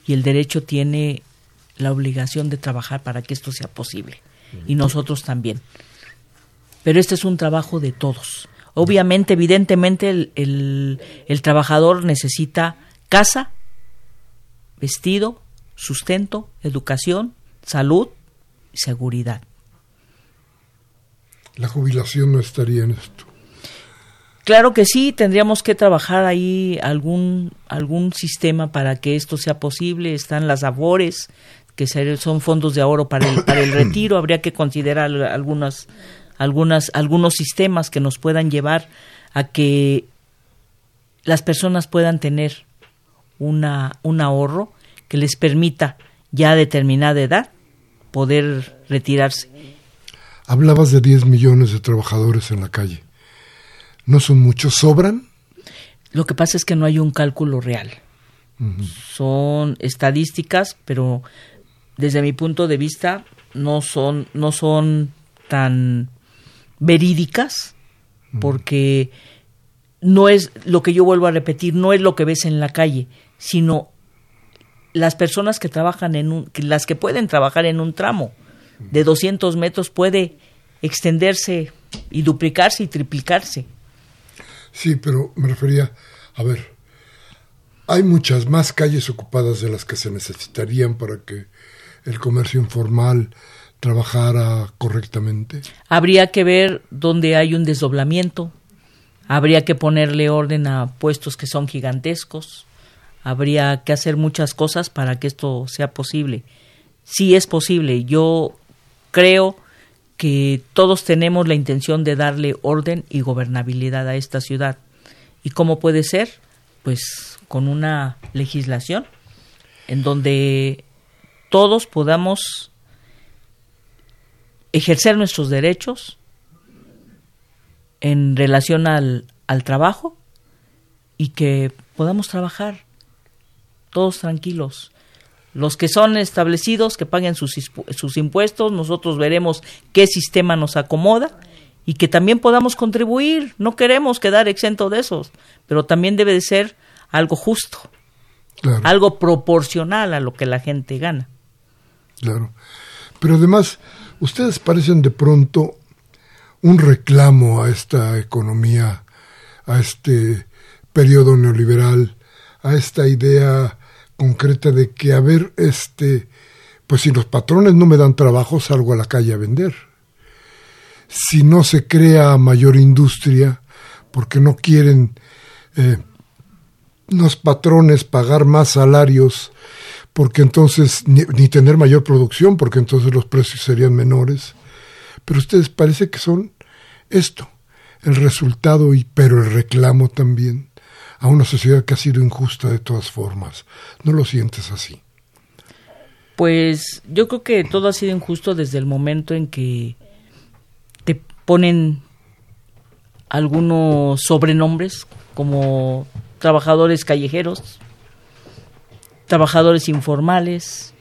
y el derecho tiene la obligación de trabajar para que esto sea posible y nosotros también. Pero este es un trabajo de todos. Obviamente, evidentemente, el, el, trabajador necesita casa, vestido, sustento, educación, salud y seguridad. La jubilación no estaría en esto. Claro que sí, tendríamos que trabajar ahí algún, algún sistema para que esto sea posible. Están las ABORES, que son fondos de ahorro para el, para el *coughs* retiro. Habría que considerar algunas, algunas, algunos sistemas que nos puedan llevar a que las personas puedan tener una, un ahorro que les permita ya a determinada edad poder retirarse. Hablabas de 10 millones de trabajadores en la calle. ¿No son muchos? ¿Sobran? Lo que pasa es que no hay un cálculo real. Son estadísticas, pero desde mi punto de vista no son, no son tan verídicas, porque no es lo que yo vuelvo a repetir, no es lo que ves en la calle, sino las personas que trabajan en un, las que pueden trabajar en un tramo de 200 metros puede extenderse y duplicarse y triplicarse. Sí, pero me refería, a ver, hay muchas más calles ocupadas de las que se necesitarían para que el comercio informal trabajara correctamente. Habría que ver dónde hay un desdoblamiento, habría que ponerle orden a puestos que son gigantescos, habría que hacer muchas cosas para que esto sea posible. Sí es posible, yo creo que todos tenemos la intención de darle orden y gobernabilidad a esta ciudad. ¿Y cómo puede ser? Pues con una legislación en donde todos podamos ejercer nuestros derechos en relación al, al trabajo y que podamos trabajar todos tranquilos. Los que son establecidos, que paguen sus, sus impuestos, nosotros veremos qué sistema nos acomoda y que también podamos contribuir. No queremos quedar exento de esos, pero también debe de ser algo justo, algo proporcional a lo que la gente gana. Claro. Pero además, ustedes parecen de pronto un reclamo a esta economía, a este periodo neoliberal, a esta idea concreta de que, a ver, este, pues si los patrones no me dan trabajo, salgo a la calle a vender. Si no se crea mayor industria, porque no quieren eh, los patrones pagar más salarios, porque entonces, ni, ni tener mayor producción, porque entonces los precios serían menores. Pero ustedes parece que son esto, el resultado, y, pero el reclamo también a una sociedad que ha sido injusta de todas formas. ¿No lo sientes así? Pues yo creo que todo ha sido injusto desde el momento en que te ponen algunos sobrenombres como trabajadores callejeros, trabajadores informales,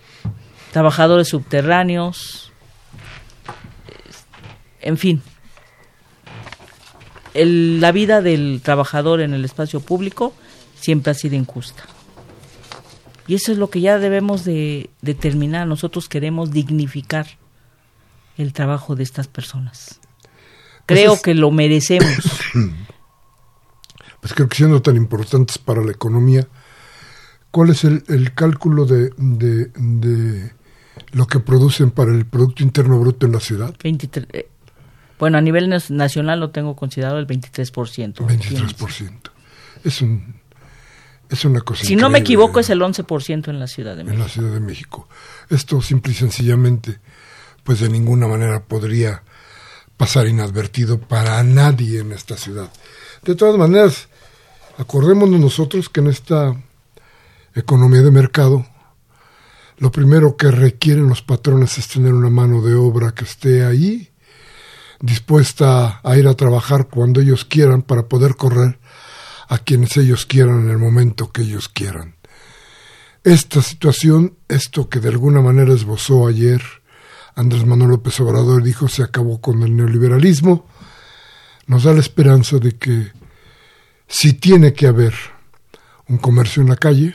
trabajadores subterráneos, en fin, la vida del trabajador en el espacio público siempre ha sido injusta. Y eso es lo que ya debemos de determinar. Nosotros queremos dignificar el trabajo de estas personas. Pues creo que lo merecemos. *coughs* Pues creo que siendo tan importantes para la economía, ¿cuál es el, cálculo de, de, lo que producen para el Producto Interno Bruto en la ciudad? 23, bueno, a nivel nacional lo tengo considerado el 23%. 23%. Es, un, es una cosa. Si no me equivoco, es el 11% en la Ciudad de México. En la Ciudad de México. Esto simple y sencillamente, pues de ninguna manera podría pasar inadvertido para nadie en esta ciudad. De todas maneras, acordémonos nosotros que en esta economía de mercado, lo primero que requieren los patrones es tener una mano de obra que esté ahí dispuesta a ir a trabajar cuando ellos quieran para poder correr a quienes ellos quieran en el momento que ellos quieran. Esta situación, esto que de alguna manera esbozó ayer Andrés Manuel López Obrador, dijo se acabó con el neoliberalismo, nos da la esperanza de que si tiene que haber un comercio en la calle,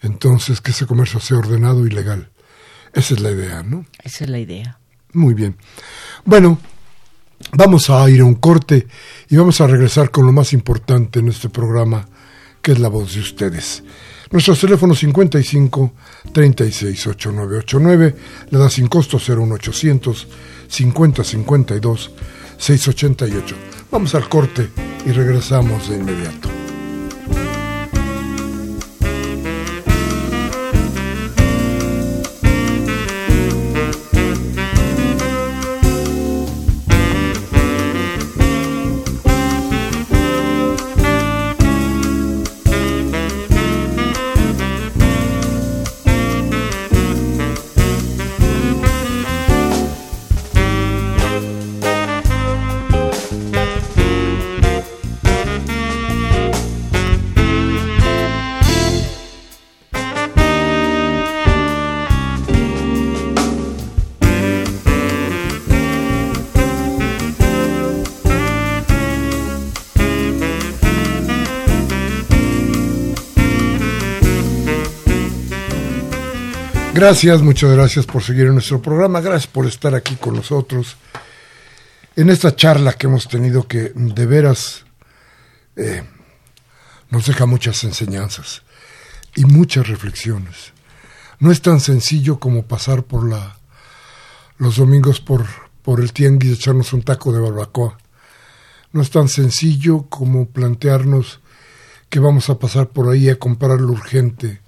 entonces que ese comercio sea ordenado y legal. Esa es la idea, ¿no? Esa es la idea. Muy bien. Bueno, Vamos a ir a un corte y vamos a regresar con lo más importante en este programa, que es la voz de ustedes. Nuestros teléfonos 55 36 8989, le da sin costo 01800 50 52 688. Vamos al corte y regresamos de inmediato. Gracias, muchas gracias por seguir en nuestro programa, gracias por estar aquí con nosotros en esta charla que hemos tenido que de veras eh, nos deja muchas enseñanzas y muchas reflexiones. No es tan sencillo como pasar por la los domingos por, por el tianguis y echarnos un taco de barbacoa. No es tan sencillo como plantearnos que vamos a pasar por ahí a comprarlo urgente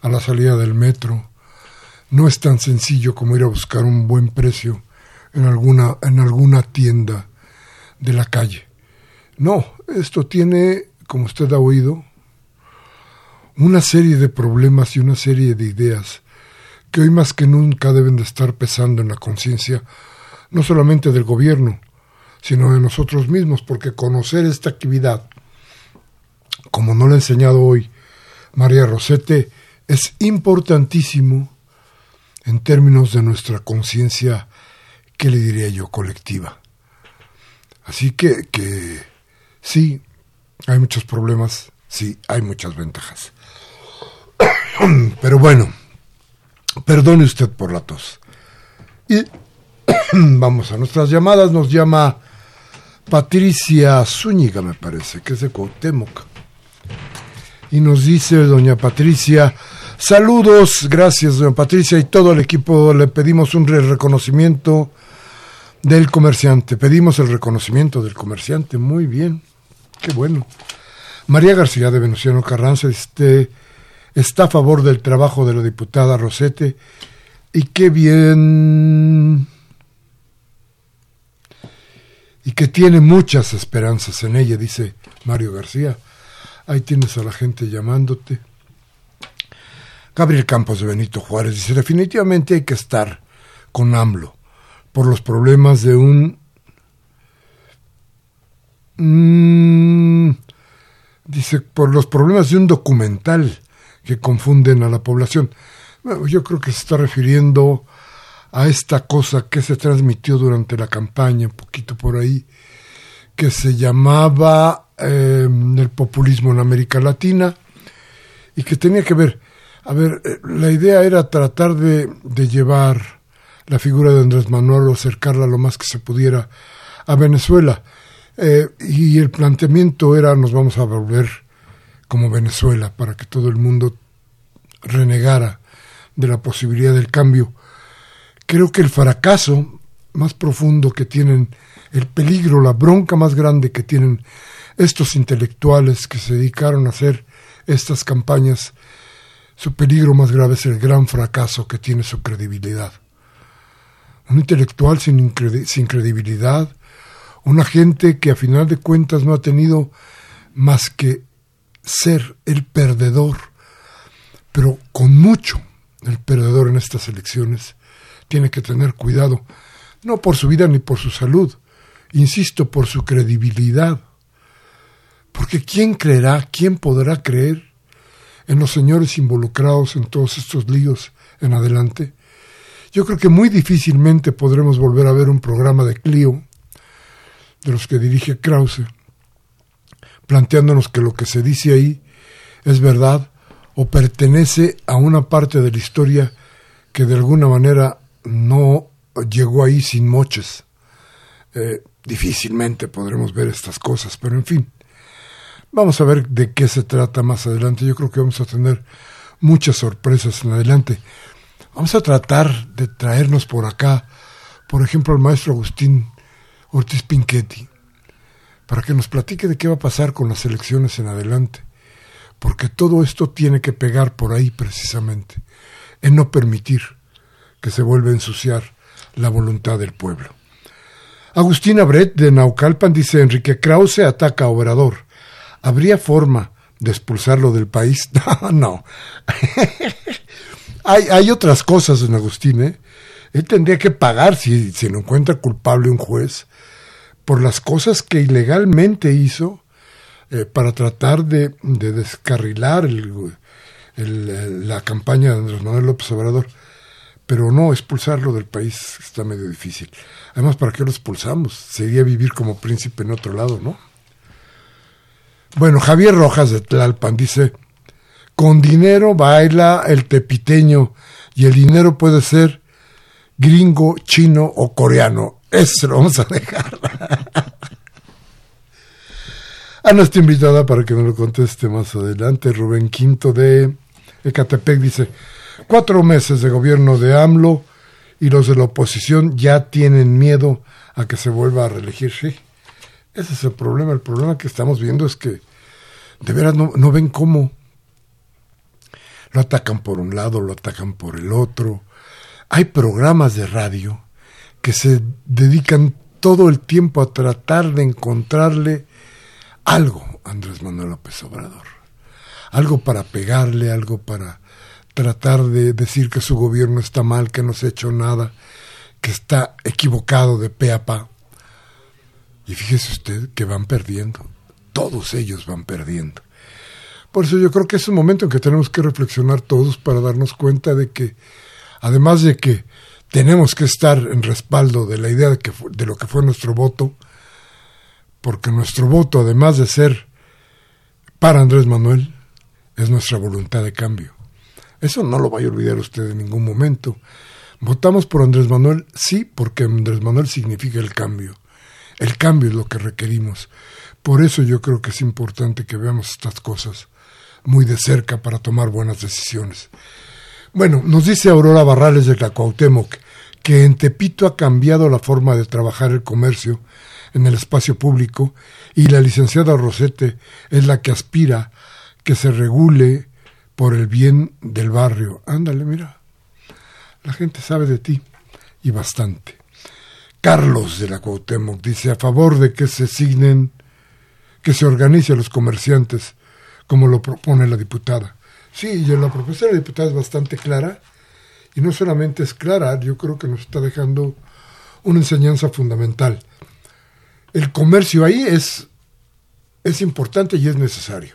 a la salida del metro. No es tan sencillo como ir a buscar un buen precio en alguna, en alguna tienda de la calle. No, esto tiene, como usted ha oído, una serie de problemas y una serie de ideas que hoy más que nunca deben de estar pesando en la conciencia, no solamente del gobierno, sino de nosotros mismos, porque conocer esta actividad, como no lo ha enseñado hoy María Rosete, es importantísimo en términos de nuestra conciencia, ¿qué le diría yo?, colectiva. Así que, que sí, hay muchos problemas, sí, hay muchas ventajas. *clears throat* Pero bueno, perdone usted por la tos. Y *clears throat* vamos a nuestras llamadas, nos llama Patricia Zúñiga, me parece, que es de Cuauhtémoc. Y nos dice doña Patricia, saludos, gracias doña Patricia y todo el equipo, le pedimos un reconocimiento del comerciante, pedimos el reconocimiento del comerciante, muy bien, qué bueno. María García de Venustiano Carranza este, está a favor del trabajo de la diputada Rosete y qué bien y que tiene muchas esperanzas en ella, dice Mario García. Ahí tienes a la gente llamándote. Gabriel Campos de Benito Juárez dice, definitivamente hay que estar con AMLO por los problemas de un... Mm, dice, por los problemas de un documental que confunden a la población. Bueno, yo creo que se está refiriendo a esta cosa que se transmitió durante la campaña, un poquito por ahí, que se llamaba eh, el populismo en América Latina y que tenía que ver, a ver, eh, la idea era tratar de, de llevar la figura de Andrés Manuel o acercarla lo más que se pudiera a Venezuela. Eh, y el planteamiento era nos vamos a volver como Venezuela para que todo el mundo renegara de la posibilidad del cambio creo que el fracaso más profundo que tienen, el peligro, la bronca más grande que tienen estos intelectuales que se dedicaron a hacer estas campañas, su peligro más grave es el gran fracaso que tiene su credibilidad. Un intelectual sin, sin credibilidad, una gente que a final de cuentas no ha tenido más que ser el perdedor, pero con mucho el perdedor en estas elecciones, tiene que tener cuidado, no por su vida ni por su salud, insisto, por su credibilidad. Porque ¿quién creerá, quién podrá creer en los señores involucrados en todos estos líos en adelante? Yo creo que muy difícilmente podremos volver a ver un programa de Clio, de los que dirige Krause, planteándonos que lo que se dice ahí es verdad o pertenece a una parte de la historia que de alguna manera no llegó ahí sin moches. Eh, difícilmente podremos ver estas cosas, pero en fin, vamos a ver de qué se trata más adelante. Yo creo que vamos a tener muchas sorpresas en adelante. Vamos a tratar de traernos por acá, por ejemplo, al maestro Agustín Ortiz Pinchetti, para que nos platique de qué va a pasar con las elecciones en adelante, porque todo esto tiene que pegar por ahí precisamente, en no permitir que se vuelve a ensuciar la voluntad del pueblo. Agustina Brett de Naucalpan dice Enrique Krause ataca a Obrador. ¿Habría forma de expulsarlo del país? *laughs* No, no. *laughs* hay, hay, otras cosas, don Agustín. ¿eh? Él tendría que pagar si, si lo encuentra culpable un juez por las cosas que ilegalmente hizo eh, para tratar de, de descarrilar la campaña de Andrés Manuel López Obrador pero no expulsarlo del país está medio difícil. Además, ¿para qué lo expulsamos? Sería vivir como príncipe en otro lado, ¿no? Bueno, Javier Rojas de Tlalpan dice, con dinero baila el tepiteño y el dinero puede ser gringo, chino o coreano. Eso lo vamos a dejar. *laughs* a nuestra invitada para que nos lo conteste más adelante, Rubén Quinto de Ecatepec dice, Cuatro meses de gobierno de AMLO y los de la oposición ya tienen miedo a que se vuelva a reelegir. Sí, Ese es el problema. El problema que estamos viendo es que de veras no, no ven cómo lo atacan por un lado, lo atacan por el otro. Hay programas de radio que se dedican todo el tiempo a tratar de encontrarle algo a Andrés Manuel López Obrador. Algo para pegarle, algo para tratar de decir que su gobierno está mal, que no se ha hecho nada, que está equivocado de pe a pa. Y fíjese usted que van perdiendo. Todos ellos van perdiendo. Por eso yo creo que es un momento en que tenemos que reflexionar todos para darnos cuenta de que, además de que tenemos que estar en respaldo de la idea de, que, de lo que fue nuestro voto, porque nuestro voto, además de ser para Andrés Manuel, es nuestra voluntad de cambio. Eso no lo vaya a olvidar usted en ningún momento. Votamos por Andrés Manuel, sí, porque Andrés Manuel significa el cambio. El cambio es lo que requerimos. Por eso yo creo que es importante que veamos estas cosas muy de cerca para tomar buenas decisiones. Bueno, nos dice Aurora Barrales de la que en Tepito ha cambiado la forma de trabajar el comercio en el espacio público y la licenciada Rosete es la que aspira que se regule por el bien del barrio. Ándale, mira. La gente sabe de ti y bastante. Carlos de la Cuauhtémoc dice a favor de que se signen, que se organice a los comerciantes, como lo propone la diputada. Sí, y la propuesta de la diputada es bastante clara, y no solamente es clara, yo creo que nos está dejando una enseñanza fundamental. El comercio ahí es, es importante y es necesario.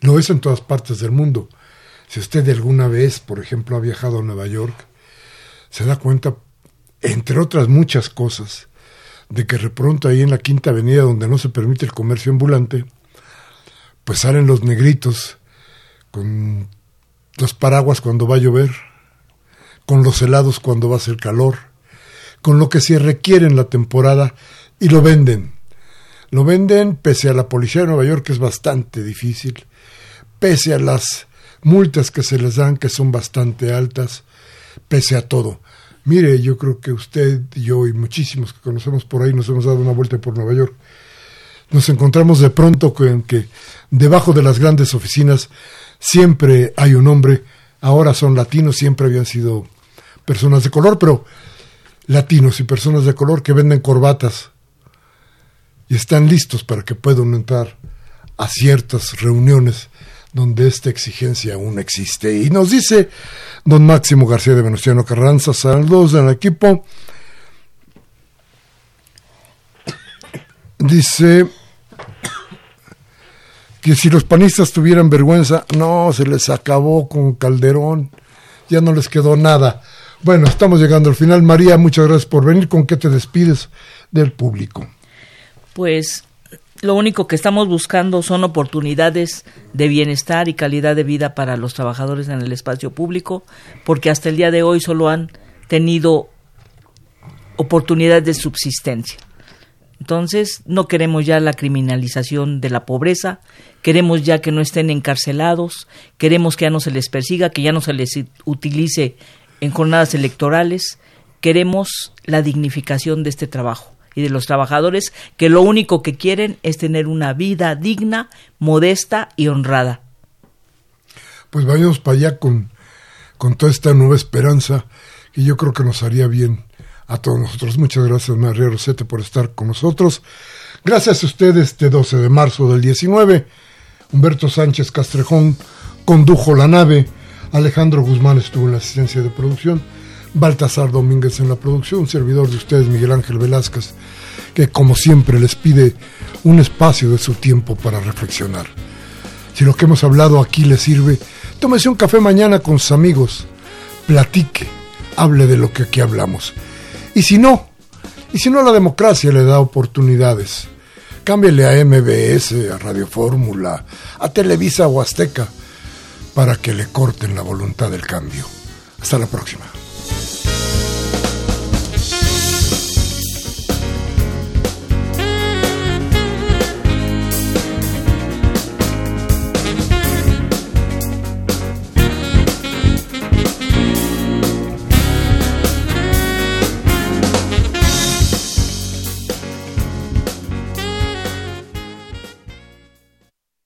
Lo es en todas partes del mundo. Si usted alguna vez, por ejemplo, ha viajado a Nueva York, se da cuenta entre otras muchas cosas, de que de pronto ahí en la Quinta Avenida, donde no se permite el comercio ambulante, pues salen los negritos con los paraguas cuando va a llover, con los helados cuando va a hacer calor, con lo que se requiere en la temporada y lo venden. Lo venden pese a la policía de Nueva York, que es bastante difícil, pese a las multas que se les dan, que son bastante altas, pese a todo. Mire, yo creo que usted yo y muchísimos que conocemos por ahí nos hemos dado una vuelta por Nueva York. Nos encontramos de pronto con que debajo de las grandes oficinas siempre hay un hombre, ahora son latinos, siempre habían sido personas de color, pero latinos y personas de color que venden corbatas y están listos para que puedan entrar a ciertas reuniones donde esta exigencia aún existe. Y nos dice don Máximo García de Venustiano Carranza, saludos al equipo. Dice que si los panistas tuvieran vergüenza, no, se les acabó con Calderón, ya no les quedó nada. Bueno, estamos llegando al final. María, muchas gracias por venir. ¿Con qué te despides del público? Pues lo único que estamos buscando son oportunidades de bienestar y calidad de vida para los trabajadores en el espacio público, porque hasta el día de hoy solo han tenido oportunidades de subsistencia. Entonces, no queremos ya la criminalización de la pobreza, queremos ya que no estén encarcelados, queremos que ya no se les persiga, que ya no se les utilice en jornadas electorales, queremos la dignificación de este trabajo y de los trabajadores que lo único que quieren es tener una vida digna, modesta y honrada. Pues vayamos para allá con, con toda esta nueva esperanza que yo creo que nos haría bien a todos nosotros. Muchas gracias María Rosete por estar con nosotros. Gracias a ustedes este 12 de marzo del 19. Humberto Sánchez Castrejón condujo la nave. Alejandro Guzmán estuvo en la asistencia de producción. Baltasar Domínguez en la producción, servidor de ustedes Miguel Ángel Velázquez, que como siempre les pide un espacio de su tiempo para reflexionar. Si lo que hemos hablado aquí le sirve, tómese un café mañana con sus amigos, platique, hable de lo que aquí hablamos. Y si no, y si no la democracia le da oportunidades, cámbiale a MBS, a Radio Fórmula, a Televisa o Azteca, para que le corten la voluntad del cambio. Hasta la próxima.